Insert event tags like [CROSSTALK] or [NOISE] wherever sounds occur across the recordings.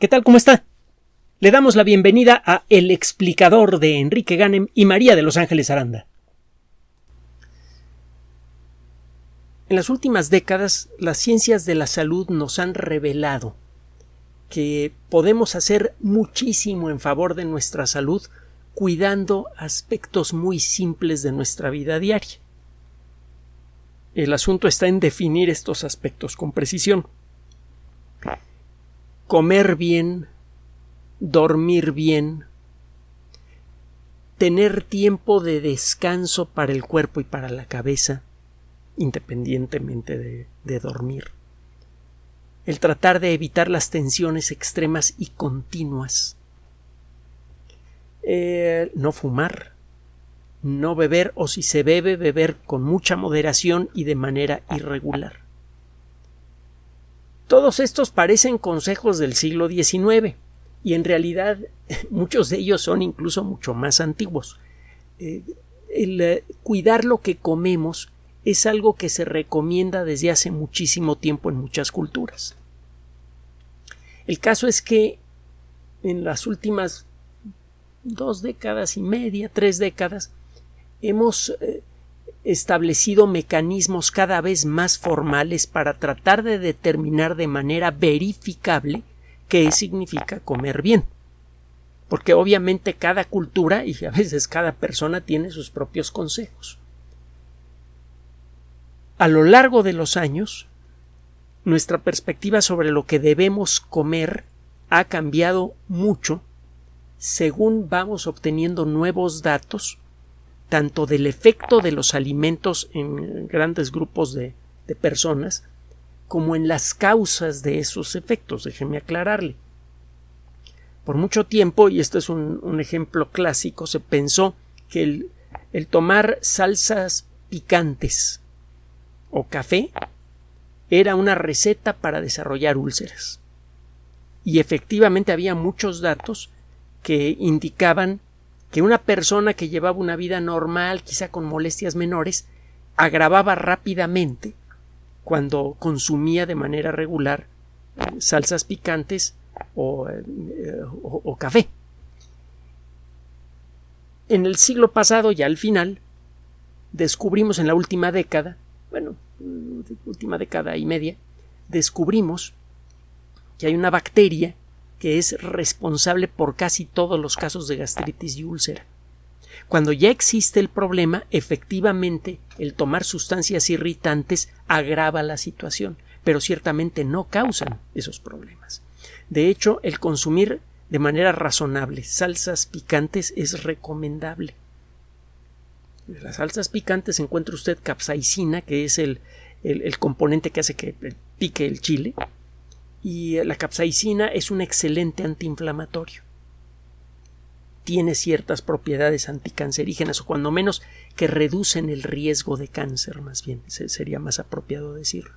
¿Qué tal? ¿Cómo está? Le damos la bienvenida a El explicador de Enrique Ganem y María de Los Ángeles Aranda. En las últimas décadas, las ciencias de la salud nos han revelado que podemos hacer muchísimo en favor de nuestra salud cuidando aspectos muy simples de nuestra vida diaria. El asunto está en definir estos aspectos con precisión comer bien, dormir bien, tener tiempo de descanso para el cuerpo y para la cabeza, independientemente de, dormir. El tratar de evitar las tensiones extremas y continuas. Eh, no fumar, no beber o si se bebe, beber con mucha moderación y de manera irregular. Todos estos parecen consejos del siglo XIX y en realidad [LAUGHS] muchos de ellos son incluso mucho más antiguos. Eh, el eh, cuidar lo que comemos es algo que se recomienda desde hace muchísimo tiempo en muchas culturas. El caso es que en las últimas dos décadas y media, tres décadas, hemos eh, establecido mecanismos cada vez más formales para tratar de determinar de manera verificable qué significa comer bien. Porque obviamente cada cultura y a veces cada persona tiene sus propios consejos. A lo largo de los años, nuestra perspectiva sobre lo que debemos comer ha cambiado mucho según vamos obteniendo nuevos datos tanto del efecto de los alimentos en grandes grupos de, personas como en las causas de esos efectos. Déjeme aclararle. Por mucho tiempo, y este es un, ejemplo clásico, se pensó que el, el, tomar salsas picantes o café era una receta para desarrollar úlceras. Y efectivamente había muchos datos que indicaban que una persona que llevaba una vida normal, quizá con molestias menores, agravaba rápidamente cuando consumía de manera regular eh, salsas picantes o, eh, o, café. En el siglo pasado, ya al final, descubrimos en la última década, bueno, última década y media, descubrimos que hay una bacteria que es responsable por casi todos los casos de gastritis y úlcera. Cuando ya existe el problema, efectivamente el tomar sustancias irritantes agrava la situación, pero ciertamente no causan esos problemas. De hecho, el consumir de manera razonable salsas picantes es recomendable. En las salsas picantes encuentra usted capsaicina, que es el, el componente que hace que pique el chile, y la capsaicina es un excelente antiinflamatorio. Tiene ciertas propiedades anticancerígenas o cuando menos que reducen el riesgo de cáncer, más bien sería más apropiado decirlo.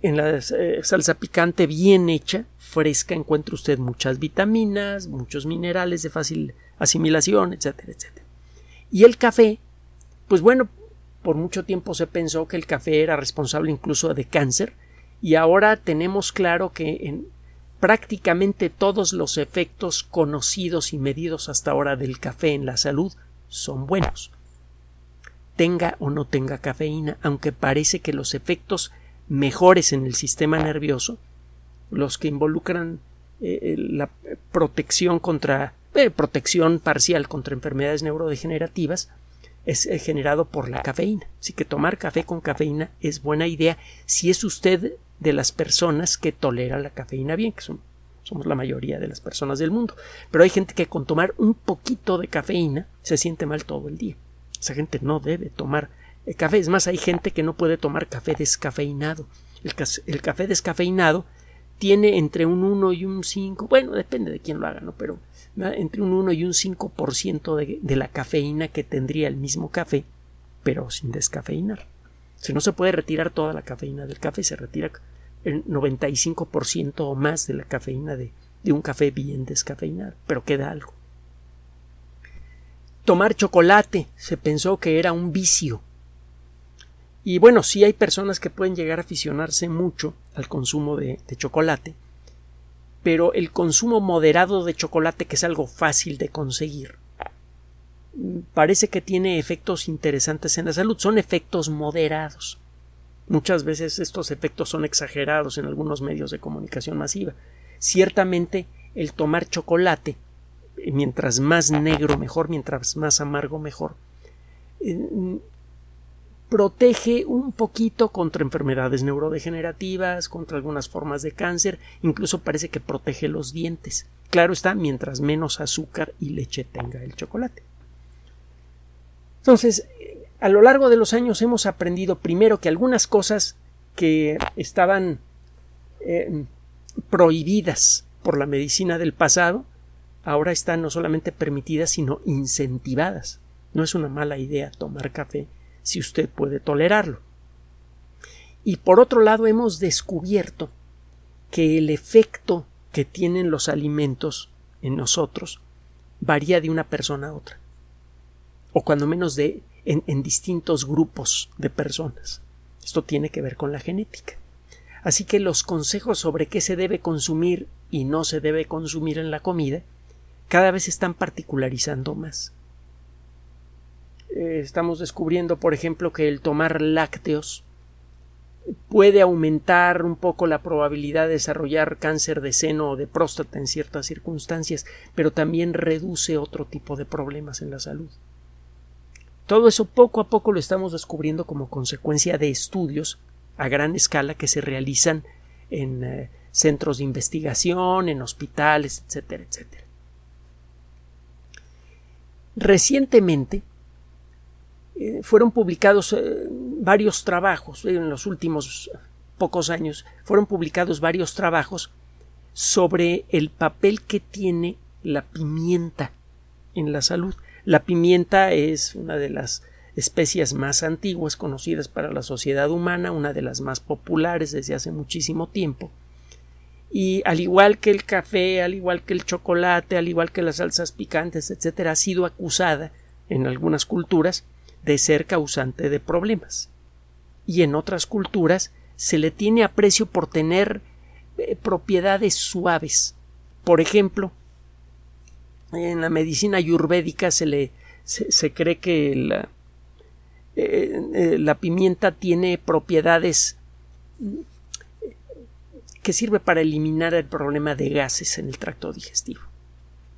En la eh, salsa picante bien hecha, fresca, encuentra usted muchas vitaminas, muchos minerales de fácil asimilación, etcétera, etcétera. Y el café, pues bueno, por mucho tiempo se pensó que el café era responsable incluso de cáncer, y ahora tenemos claro que en prácticamente todos los efectos conocidos y medidos hasta ahora del café en la salud son buenos. Tenga o no tenga cafeína, aunque parece que los efectos mejores en el sistema nervioso, los que involucran eh, la protección contra eh, protección parcial contra enfermedades neurodegenerativas, es eh, generado por la cafeína. Así que tomar café con cafeína es buena idea si es usted de las personas que tolera la cafeína bien, que son, somos la mayoría de las personas del mundo. Pero hay gente que con tomar un poquito de cafeína se siente mal todo el día. Esa gente no debe tomar eh, café. Es más, hay gente que no puede tomar café descafeinado. El, café descafeinado tiene entre un 1 y un 5, bueno, depende de quién lo haga, ¿no? Pero entre un 1 y un 5% de, de la cafeína que tendría el mismo café, pero sin descafeinar. Si no se puede retirar toda la cafeína del café, se retira el 95% o más de la cafeína de, de un café bien descafeinado, pero queda algo. Tomar chocolate se pensó que era un vicio. Y bueno, sí hay personas que pueden llegar a aficionarse mucho al consumo de, de chocolate, pero el consumo moderado de chocolate, que es algo fácil de conseguir, parece que tiene efectos interesantes en la salud. Son efectos moderados. Muchas veces estos efectos son exagerados en algunos medios de comunicación masiva. Ciertamente el tomar chocolate, mientras más negro mejor, mientras más amargo mejor, eh, protege un poquito contra enfermedades neurodegenerativas, contra algunas formas de cáncer, incluso parece que protege los dientes. Claro está, mientras menos azúcar y leche tenga el chocolate. Entonces, a lo largo de los años hemos aprendido primero que algunas cosas que estaban eh, prohibidas por la medicina del pasado ahora están no solamente permitidas sino incentivadas. No es una mala idea tomar café si usted puede tolerarlo. Y por otro lado hemos descubierto que el efecto que tienen los alimentos en nosotros varía de una persona a otra, o cuando menos de en, distintos grupos de personas. Esto tiene que ver con la genética. Así que los consejos sobre qué se debe consumir y no se debe consumir en la comida cada vez se están particularizando más. Eh, estamos descubriendo, por ejemplo, que el tomar lácteos puede aumentar un poco la probabilidad de desarrollar cáncer de seno o de próstata en ciertas circunstancias, pero también reduce otro tipo de problemas en la salud. Todo eso poco a poco lo estamos descubriendo como consecuencia de estudios a gran escala que se realizan en eh, centros de investigación, en hospitales, etcétera, etcétera. Recientemente eh, fueron publicados eh, varios trabajos, en los últimos pocos años, fueron publicados varios trabajos sobre el papel que tiene la pimienta en la salud. La pimienta es una de las especies más antiguas conocidas para la sociedad humana, una de las más populares desde hace muchísimo tiempo. Y al igual que el café, al igual que el chocolate, al igual que las salsas picantes, etcétera, ha sido acusada en algunas culturas de ser causante de problemas. Y en otras culturas se le tiene aprecio por tener eh, propiedades suaves. Por ejemplo, en la medicina ayurvédica se le se, cree que la, eh, eh, la pimienta tiene propiedades que sirve para eliminar el problema de gases en el tracto digestivo.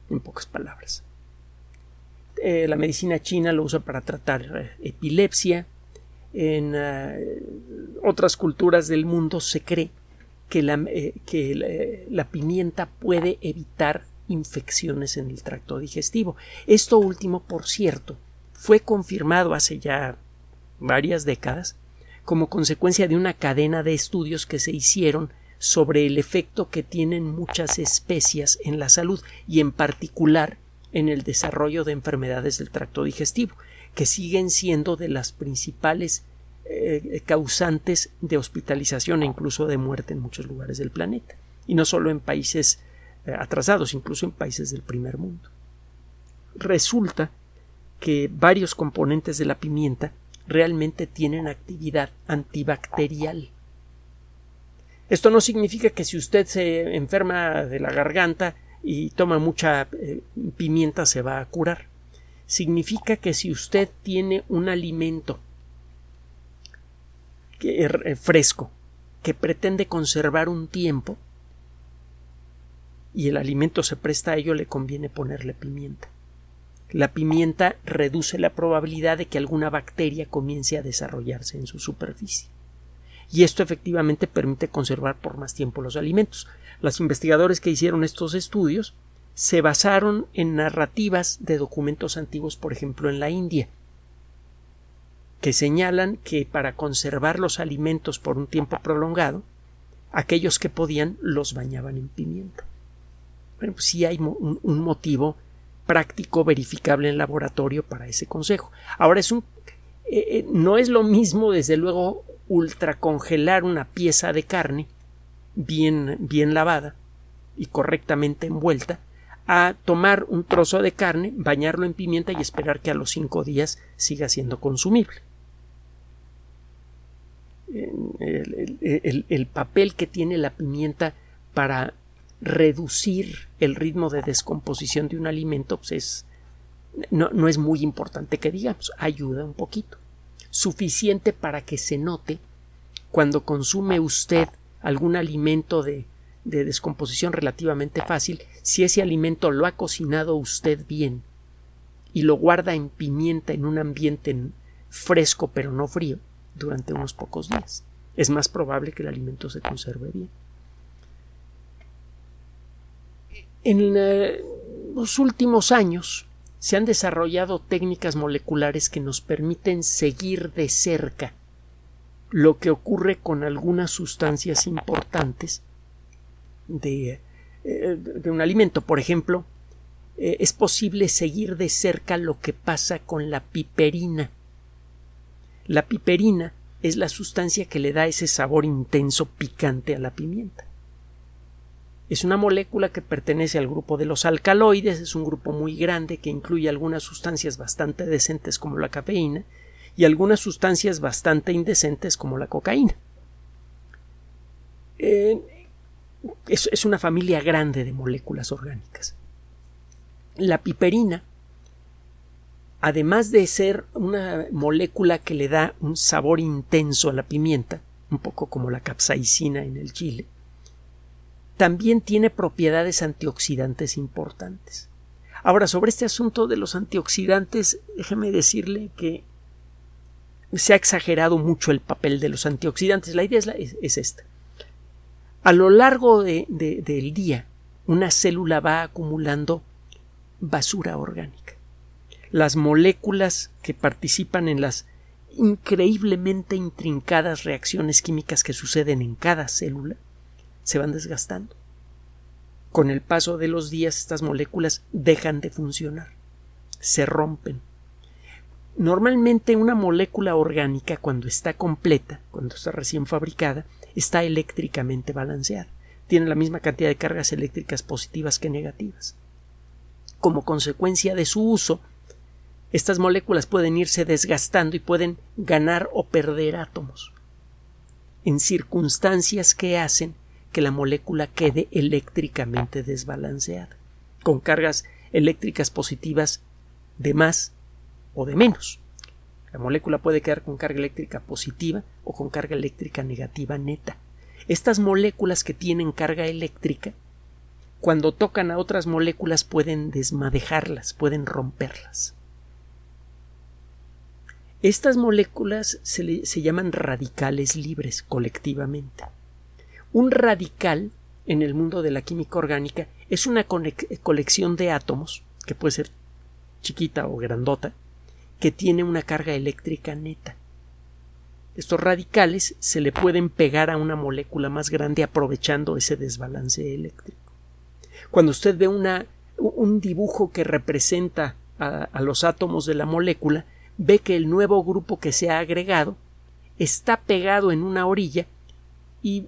En pocas palabras. Eh, la medicina china lo usa para tratar epilepsia. En otras culturas del mundo se cree que, la, que la pimienta puede evitar infecciones en el tracto digestivo. Esto último, por cierto, fue confirmado hace ya varias décadas como consecuencia de una cadena de estudios que se hicieron sobre el efecto que tienen muchas especias en la salud y en particular en el desarrollo de enfermedades del tracto digestivo, que siguen siendo de las principales eh, causantes de hospitalización e incluso de muerte en muchos lugares del planeta, y no solo en países atrasados, incluso en países del primer mundo. Resulta que varios componentes de la pimienta realmente tienen actividad antibacterial. Esto no significa que si usted se enferma de la garganta y toma mucha eh, pimienta se va a curar. Significa que si usted tiene un alimento que, eh, fresco que pretende conservar un tiempo, y el alimento se presta a ello, le conviene ponerle pimienta. La pimienta reduce la probabilidad de que alguna bacteria comience a desarrollarse en su superficie. Y esto efectivamente permite conservar por más tiempo los alimentos. Los investigadores que hicieron estos estudios se basaron en narrativas de documentos antiguos, por ejemplo, en la India, que señalan que para conservar los alimentos por un tiempo prolongado, aquellos que podían los bañaban en pimienta. Bueno, pues sí hay un, motivo práctico verificable en laboratorio para ese consejo. Ahora es un eh, eh, no es lo mismo, desde luego, ultracongelar una pieza de carne bien, bien lavada y correctamente envuelta a tomar un trozo de carne, bañarlo en pimienta y esperar que a los cinco días siga siendo consumible. el papel que tiene la pimienta para reducir el ritmo de descomposición de un alimento pues es, no, es muy importante que digamos, ayuda un poquito. Suficiente para que se note cuando consume usted algún alimento de, de descomposición relativamente fácil, si ese alimento lo ha cocinado usted bien y lo guarda en pimienta en un ambiente fresco pero no frío durante unos pocos días. Es más probable que el alimento se conserve bien. En eh, los últimos años se han desarrollado técnicas moleculares que nos permiten seguir de cerca lo que ocurre con algunas sustancias importantes de, eh, un alimento. Por ejemplo, eh, es posible seguir de cerca lo que pasa con la piperina. La piperina es la sustancia que le da ese sabor intenso picante a la pimienta. Es una molécula que pertenece al grupo de los alcaloides, es un grupo muy grande que incluye algunas sustancias bastante decentes como la cafeína y algunas sustancias bastante indecentes como la cocaína. Eh, es, es una familia grande de moléculas orgánicas. La piperina, además de ser una molécula que le da un sabor intenso a la pimienta, un poco como la capsaicina en el chile, también tiene propiedades antioxidantes importantes. Ahora, sobre este asunto de los antioxidantes, déjeme decirle que se ha exagerado mucho el papel de los antioxidantes. La idea es, esta. A lo largo del día, una célula va acumulando basura orgánica. Las moléculas que participan en las increíblemente intrincadas reacciones químicas que suceden en cada célula se van desgastando. Con el paso de los días estas moléculas dejan de funcionar, se rompen. Normalmente una molécula orgánica cuando está completa, cuando está recién fabricada, está eléctricamente balanceada. Tiene la misma cantidad de cargas eléctricas positivas que negativas. Como consecuencia de su uso, estas moléculas pueden irse desgastando y pueden ganar o perder átomos en circunstancias que hacen que la molécula quede eléctricamente desbalanceada, con cargas eléctricas positivas de más o de menos. La molécula puede quedar con carga eléctrica positiva o con carga eléctrica negativa neta. Estas moléculas que tienen carga eléctrica, cuando tocan a otras moléculas pueden desmadejarlas, pueden romperlas. Estas moléculas se, se llaman radicales libres colectivamente. Un radical en el mundo de la química orgánica es una colección de átomos, que puede ser chiquita o grandota, que tiene una carga eléctrica neta. Estos radicales se le pueden pegar a una molécula más grande aprovechando ese desbalance eléctrico. Cuando usted ve una, un dibujo que representa a, a los átomos de la molécula, ve que el nuevo grupo que se ha agregado está pegado en una orilla y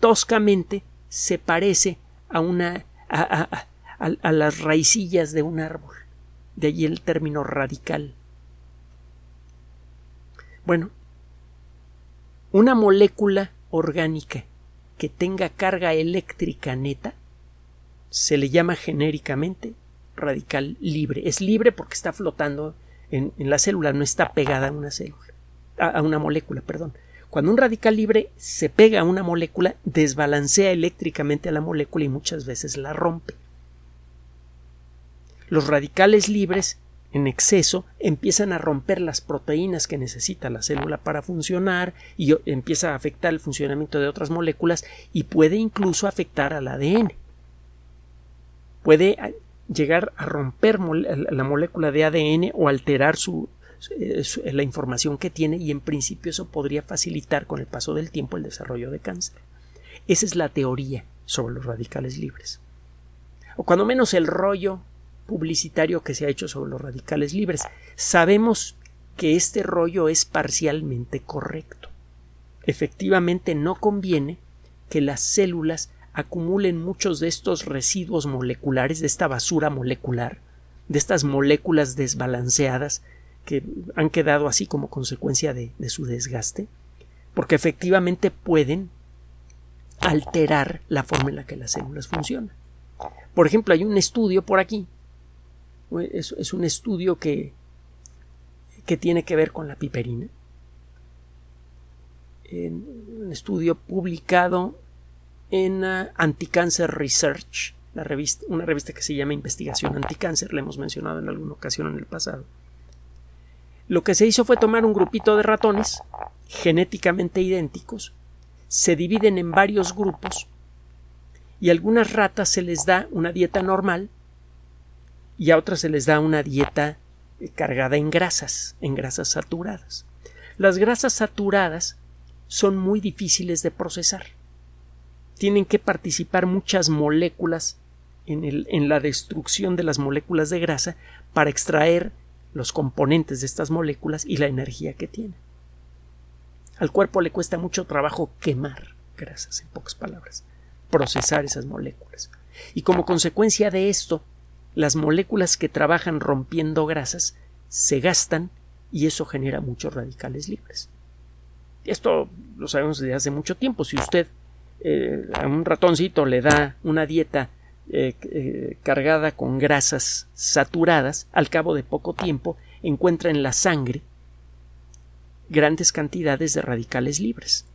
toscamente se parece a una a, a, las raicillas de un árbol. De allí el término radical. Bueno, una molécula orgánica que tenga carga eléctrica neta se le llama genéricamente radical libre. Es libre porque está flotando en, la célula, no está pegada a una célula, a una molécula, perdón. Cuando un radical libre se pega a una molécula, desbalancea eléctricamente a la molécula y muchas veces la rompe. Los radicales libres en exceso empiezan a romper las proteínas que necesita la célula para funcionar y empieza a afectar el funcionamiento de otras moléculas y puede incluso afectar al ADN. Puede llegar a romper la molécula de ADN o alterar su, la información que tiene y en principio eso podría facilitar con el paso del tiempo el desarrollo de cáncer. Esa es la teoría sobre los radicales libres. O cuando menos el rollo publicitario que se ha hecho sobre los radicales libres. Sabemos que este rollo es parcialmente correcto. Efectivamente no conviene que las células acumulen muchos de estos residuos moleculares, de esta basura molecular, de estas moléculas desbalanceadas que han quedado así como consecuencia de, su desgaste, porque efectivamente pueden alterar la forma en la que las células funcionan. Por ejemplo, hay un estudio por aquí, es, un estudio que, que tiene que ver con la piperina, un estudio publicado en uh, Anticancer Research, la revista, una revista que se llama Investigación Anticáncer, la hemos mencionado en alguna ocasión en el pasado. Lo que se hizo fue tomar un grupito de ratones genéticamente idénticos, se dividen en varios grupos y a algunas ratas se les da una dieta normal y a otras se les da una dieta eh, cargada en grasas, en grasas saturadas. Las grasas saturadas son muy difíciles de procesar. Tienen que participar muchas moléculas en, en la destrucción de las moléculas de grasa para extraer los componentes de estas moléculas y la energía que tienen. Al cuerpo le cuesta mucho trabajo quemar grasas, en pocas palabras, procesar esas moléculas. Y como consecuencia de esto, las moléculas que trabajan rompiendo grasas se gastan y eso genera muchos radicales libres. Esto lo sabemos desde hace mucho tiempo. Si usted eh, a un ratoncito le da una dieta eh, eh, cargada con grasas saturadas, al cabo de poco tiempo encuentra en la sangre grandes cantidades de radicales libres.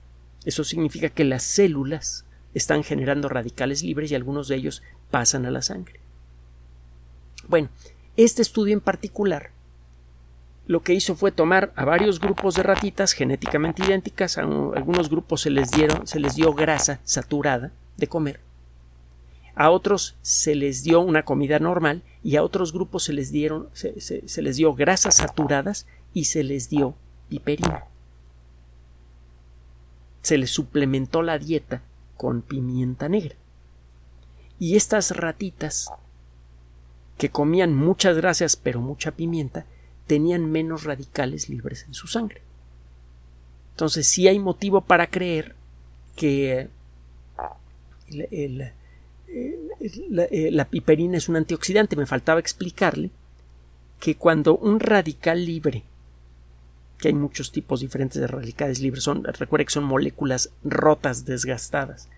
Eso significa que las células están generando radicales libres y algunos de ellos pasan a la sangre. Bueno, este estudio en particular lo que hizo fue tomar a varios grupos de ratitas genéticamente idénticas, a algunos grupos se les dieron, se les dio grasa saturada de comer, a otros se les dio una comida normal y a otros grupos se les dieron, se, les dio grasas saturadas y se les dio piperina. Se les suplementó la dieta con pimienta negra. Y estas ratitas que comían muchas grasas pero mucha pimienta tenían menos radicales libres en su sangre. Entonces sí hay motivo para creer que eh, eh, la, piperina es un antioxidante. Me faltaba explicarle que cuando un radical libre, que hay muchos tipos diferentes de radicales libres, son, recuerde que son moléculas rotas, desgastadas.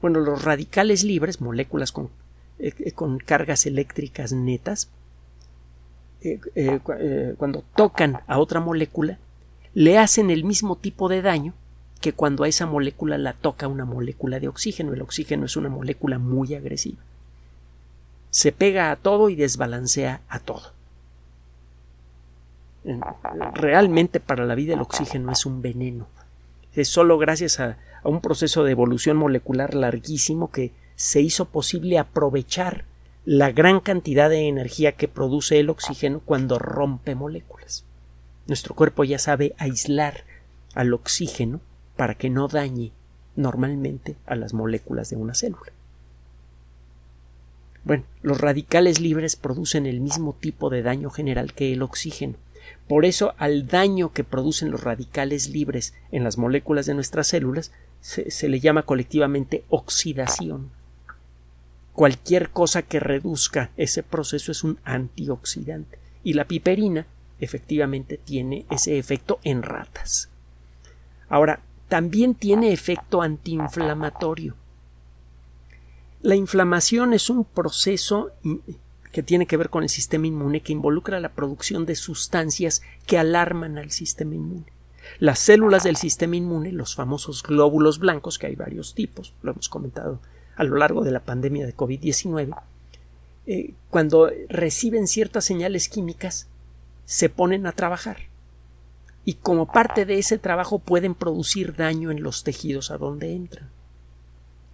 Bueno, los radicales libres, moléculas con, eh, con cargas eléctricas netas, cuando tocan a otra molécula, le hacen el mismo tipo de daño que cuando a esa molécula la toca una molécula de oxígeno. El oxígeno es una molécula muy agresiva. Se pega a todo y desbalancea a todo. Realmente para la vida el oxígeno es un veneno. Es solo gracias a un proceso de evolución molecular larguísimo que se hizo posible aprovechar la gran cantidad de energía que produce el oxígeno cuando rompe moléculas. Nuestro cuerpo ya sabe aislar al oxígeno para que no dañe normalmente a las moléculas de una célula. Bueno, los radicales libres producen el mismo tipo de daño general que el oxígeno. Por eso al daño que producen los radicales libres en las moléculas de nuestras células se, se le llama colectivamente oxidación cualquier cosa que reduzca ese proceso es un antioxidante. Y la piperina efectivamente tiene ese efecto en ratas. Ahora, también tiene efecto antiinflamatorio. La inflamación es un proceso que tiene que ver con el sistema inmune que involucra la producción de sustancias que alarman al sistema inmune. Las células del sistema inmune, los famosos glóbulos blancos, que hay varios tipos, lo hemos comentado a lo largo de la pandemia de COVID-19, eh, cuando reciben ciertas señales químicas, se ponen a trabajar. Y como parte de ese trabajo pueden producir daño en los tejidos a donde entran.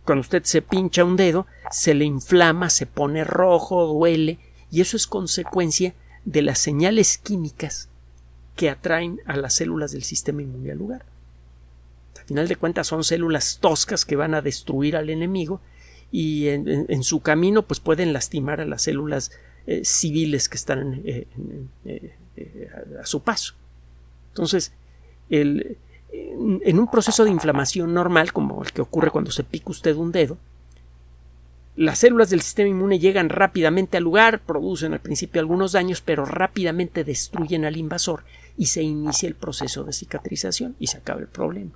Cuando usted se pincha un dedo, se le inflama, se pone rojo, duele, y eso es consecuencia de las señales químicas que atraen a las células del sistema inmune al lugar. Al final de cuentas son células toscas que van a destruir al enemigo y en, su camino pues pueden lastimar a las células eh, civiles que están eh, eh, a, su paso. Entonces, en un proceso de inflamación normal, como el que ocurre cuando se pica usted un dedo, las células del sistema inmune llegan rápidamente al lugar, producen al principio algunos daños, pero rápidamente destruyen al invasor y se inicia el proceso de cicatrización y se acaba el problema.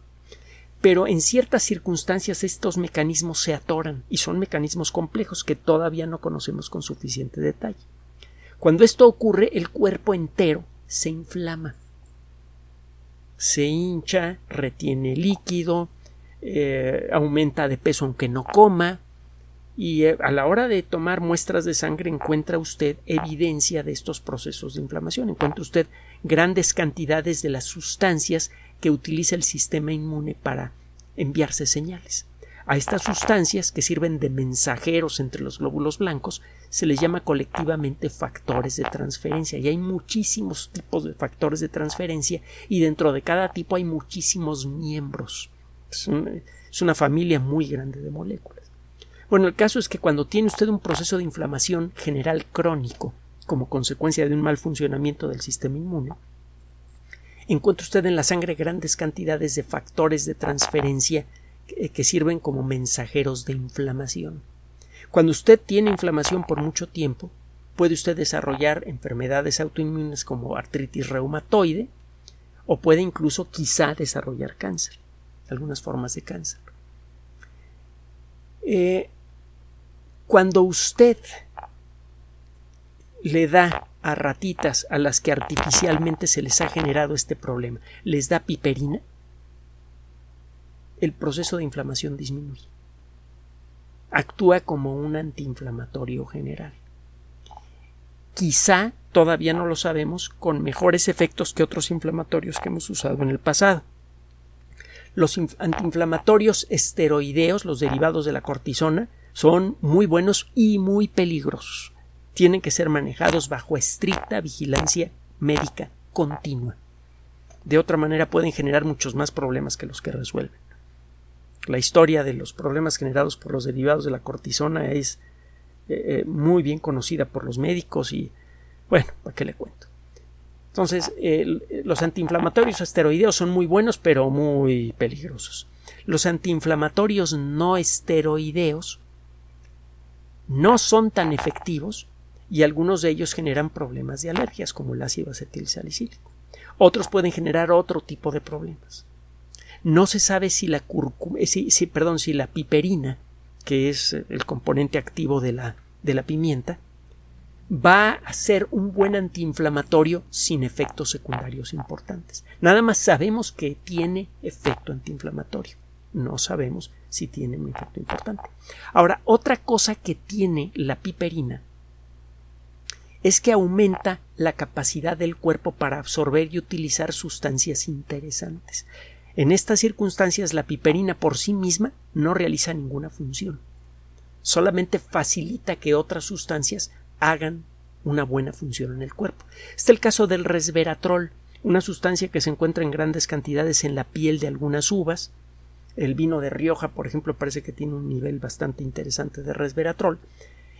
pero en ciertas circunstancias estos mecanismos se atoran y son mecanismos complejos que todavía no conocemos con suficiente detalle. Cuando esto ocurre, el cuerpo entero se inflama, se hincha, retiene líquido, eh, aumenta de peso aunque no coma, y eh, a la hora de tomar muestras de sangre encuentra usted evidencia de estos procesos de inflamación, encuentra usted grandes cantidades de las sustancias que utiliza el sistema inmune para enviarse señales. A estas sustancias, que sirven de mensajeros entre los glóbulos blancos, se les llama colectivamente factores de transferencia. Y hay muchísimos tipos de factores de transferencia y dentro de cada tipo hay muchísimos miembros. Es, una familia muy grande de moléculas. Bueno, el caso es que cuando tiene usted un proceso de inflamación general crónico, como consecuencia de un mal funcionamiento del sistema inmune, encuentra usted en la sangre grandes cantidades de factores de transferencia que, sirven como mensajeros de inflamación. Cuando usted tiene inflamación por mucho tiempo, puede usted desarrollar enfermedades autoinmunes como artritis reumatoide o puede incluso quizá desarrollar cáncer, algunas formas de cáncer. Eh, cuando usted le da a ratitas a las que artificialmente se les ha generado este problema, les da piperina, el proceso de inflamación disminuye. Actúa como un antiinflamatorio general. Quizá, todavía no lo sabemos, con mejores efectos que otros inflamatorios que hemos usado en el pasado. Los antiinflamatorios esteroideos, los derivados de la cortisona, son muy buenos y muy peligrosos tienen que ser manejados bajo estricta vigilancia médica continua. De otra manera pueden generar muchos más problemas que los que resuelven. La historia de los problemas generados por los derivados de la cortisona es eh, eh, muy bien conocida por los médicos y bueno, ¿para qué le cuento? Entonces, los antiinflamatorios esteroideos son muy buenos pero muy peligrosos. Los antiinflamatorios no esteroideos no son tan efectivos y algunos de ellos generan problemas de alergias como el ácido acetilsalicílico. Otros pueden generar otro tipo de problemas. No se sabe si la eh, si, perdón, si la piperina, que es el componente activo de la, de la pimienta, va a ser un buen antiinflamatorio sin efectos secundarios importantes. Nada más sabemos que tiene efecto antiinflamatorio. No sabemos si tiene un efecto importante. Ahora, otra cosa que tiene la piperina es que aumenta la capacidad del cuerpo para absorber y utilizar sustancias interesantes. En estas circunstancias la piperina por sí misma no realiza ninguna función. Solamente facilita que otras sustancias hagan una buena función en el cuerpo. Este es el caso del resveratrol, una sustancia que se encuentra en grandes cantidades en la piel de algunas uvas. El vino de Rioja, por ejemplo, parece que tiene un nivel bastante interesante de resveratrol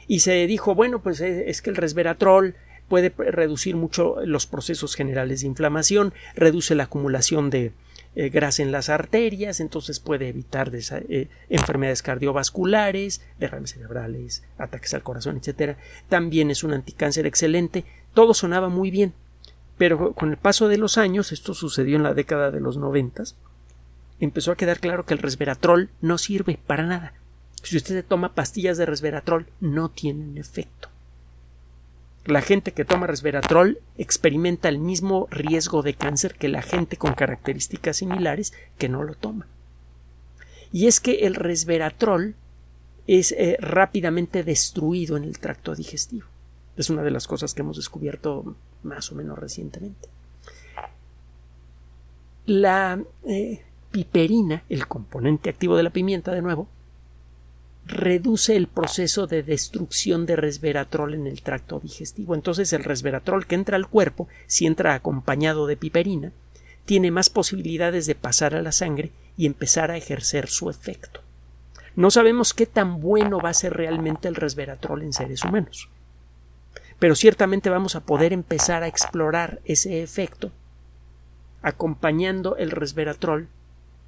y se dijo, bueno, pues eh, es que el resveratrol puede reducir mucho los procesos generales de inflamación, reduce la acumulación de eh, grasa en las arterias, entonces puede evitar eh, enfermedades cardiovasculares, derrames cerebrales, ataques al corazón, etc. También es un anticáncer excelente. Todo sonaba muy bien, pero con el paso de los años, esto sucedió en la década de los noventas, empezó a quedar claro que el resveratrol no sirve para nada. Si usted toma pastillas de resveratrol, no tienen efecto. La gente que toma resveratrol experimenta el mismo riesgo de cáncer que la gente con características similares que no lo toma. Y es que el resveratrol es eh, rápidamente destruido en el tracto digestivo. Es una de las cosas que hemos descubierto más o menos recientemente. La eh, piperina, el componente activo de la pimienta, de nuevo, reduce el proceso de destrucción de resveratrol en el tracto digestivo. Entonces el resveratrol que entra al cuerpo, si entra acompañado de piperina, tiene más posibilidades de pasar a la sangre y empezar a ejercer su efecto. No sabemos qué tan bueno va a ser realmente el resveratrol en seres humanos, pero ciertamente vamos a poder empezar a explorar ese efecto acompañando el resveratrol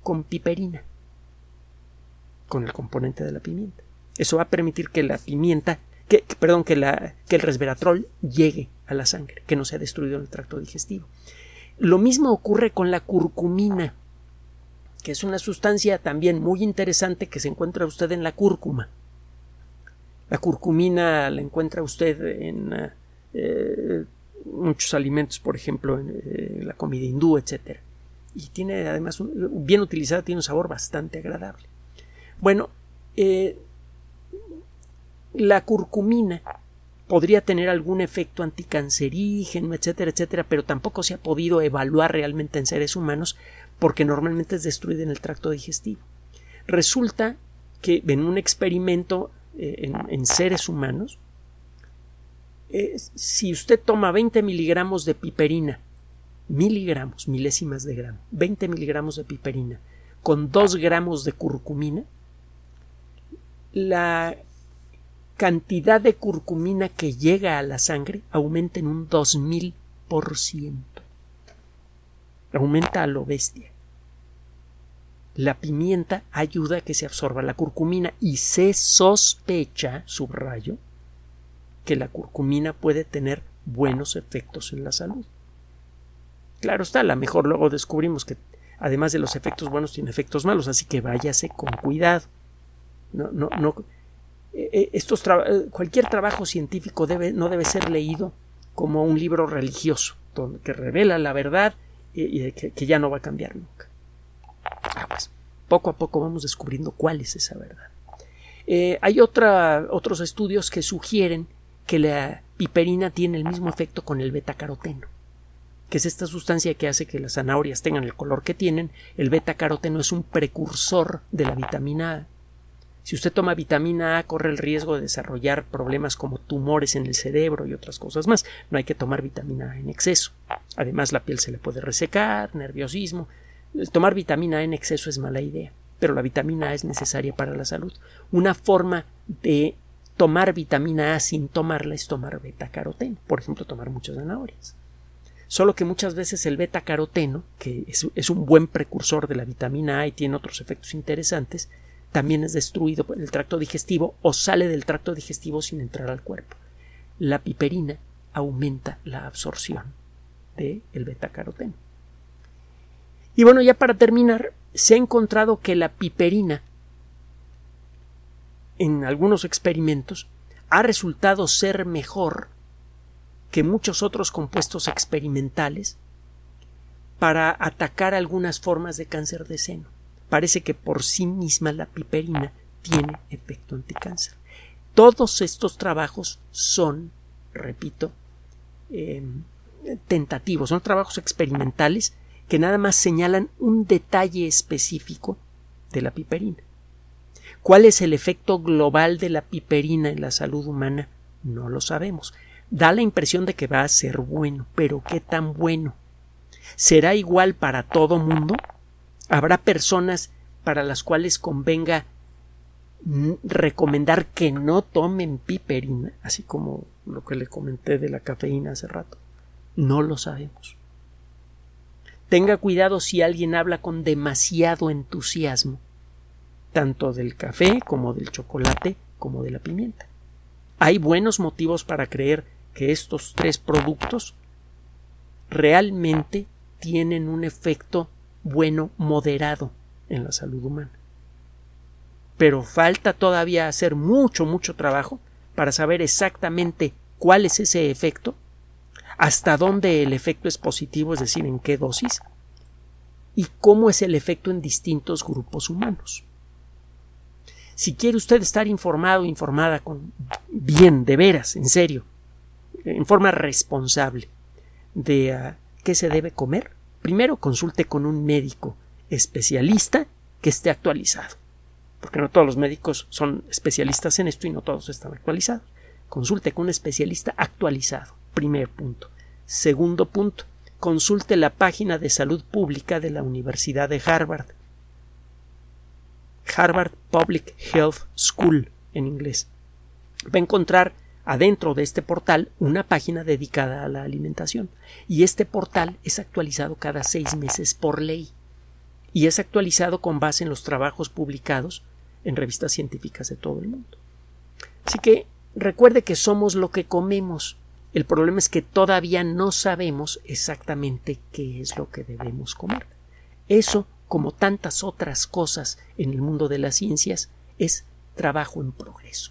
con piperina con el componente de la pimienta. Eso va a permitir que la pimienta, que, perdón, que, la, que el resveratrol llegue a la sangre, que no sea destruido en el tracto digestivo. Lo mismo ocurre con la curcumina. que es una sustancia también muy interesante que se encuentra usted en la cúrcuma. La curcumina la encuentra usted en eh, muchos alimentos, por ejemplo, en eh, la comida hindú, etc. Y tiene además, bien utilizada, tiene un sabor bastante agradable. Bueno, eh, la curcumina podría tener algún efecto anticancerígeno, etcétera, etcétera, pero tampoco se ha podido evaluar realmente en seres humanos porque normalmente es destruida en el tracto digestivo. Resulta que en un experimento eh, en, seres humanos, eh, si usted toma 20 miligramos de piperina, miligramos, milésimas de gramo, 20 miligramos de piperina, con 2 gramos de curcumina, la cantidad de curcumina que llega a la sangre aumenta en un 2000%. Aumenta a lo bestia. La pimienta ayuda a que se absorba la curcumina y se sospecha, subrayo, que la curcumina puede tener buenos efectos en la salud. Claro está, a lo mejor luego descubrimos que además de los efectos buenos tiene efectos malos, así que váyase con cuidado. No, no, no, eh, eh, estos eh, cualquier trabajo científico debe, no debe ser leído como un libro religioso, que revela la verdad y, que, ya no va a cambiar nunca. Ah, pues, poco a poco vamos descubriendo cuál es esa verdad. hay otra, otros estudios que sugieren que la piperina tiene el mismo efecto con el betacaroteno, que es esta sustancia que hace que las zanahorias tengan el color que tienen. El betacaroteno es un precursor de la vitamina A si usted toma vitamina A, corre el riesgo de desarrollar problemas como tumores en el cerebro y otras cosas más. No hay que tomar vitamina A en exceso. Además, la piel se le puede resecar, nerviosismo. El tomar vitamina A en exceso es mala idea, pero la vitamina A es necesaria para la salud. Una forma de tomar vitamina A sin tomarla es tomar beta-caroteno, por ejemplo, tomar muchas zanahorias. Solo que muchas veces el beta-caroteno, que es, es un buen precursor de la vitamina A y tiene otros efectos interesantes, también es destruido por el tracto digestivo o sale del tracto digestivo sin entrar al cuerpo. La piperina aumenta la absorción del el betacaroteno. Y bueno, ya para terminar, se ha encontrado que la piperina en algunos experimentos ha resultado ser mejor que muchos otros compuestos experimentales para atacar algunas formas de cáncer de seno parece que por sí misma la piperina tiene efecto anticáncer. Todos estos trabajos son, repito, em, tentativos, son trabajos experimentales que nada más señalan un detalle específico de la piperina. ¿Cuál es el efecto global de la piperina en la salud humana? No lo sabemos. Da la impresión de que va a ser bueno, pero ¿qué tan bueno? ¿Será igual para todo mundo? Habrá personas para las cuales convenga recomendar que no tomen piperina, así como lo que le comenté de la cafeína hace rato. No lo sabemos. Tenga cuidado si alguien habla con demasiado entusiasmo, tanto del café como del chocolate como de la pimienta. Hay buenos motivos para creer que estos tres productos realmente tienen un efecto bueno moderado en la salud humana. Pero falta todavía hacer mucho, mucho trabajo para saber exactamente cuál es ese efecto, hasta dónde el efecto es positivo, es decir, en qué dosis, y cómo es el efecto en distintos grupos humanos. Si quiere usted estar informado, informada con bien, de veras, en serio, en forma responsable de ah, qué se debe comer, primero consulte con un médico especialista que esté actualizado. Porque no todos los médicos son especialistas en esto y no todos están actualizados. Consulte con un especialista actualizado. Primer punto. Segundo punto. Consulte la página de salud pública de la Universidad de Harvard. Harvard Public Health School en inglés. Va a encontrar adentro de este portal una página dedicada a la alimentación y este portal es actualizado cada seis meses por ley y es actualizado con base en los trabajos publicados en revistas científicas de todo el mundo. Así que recuerde que somos lo que comemos. El problema es que todavía no sabemos exactamente qué es lo que debemos comer. Eso como tantas otras cosas en el mundo de las ciencias, es trabajo en progreso.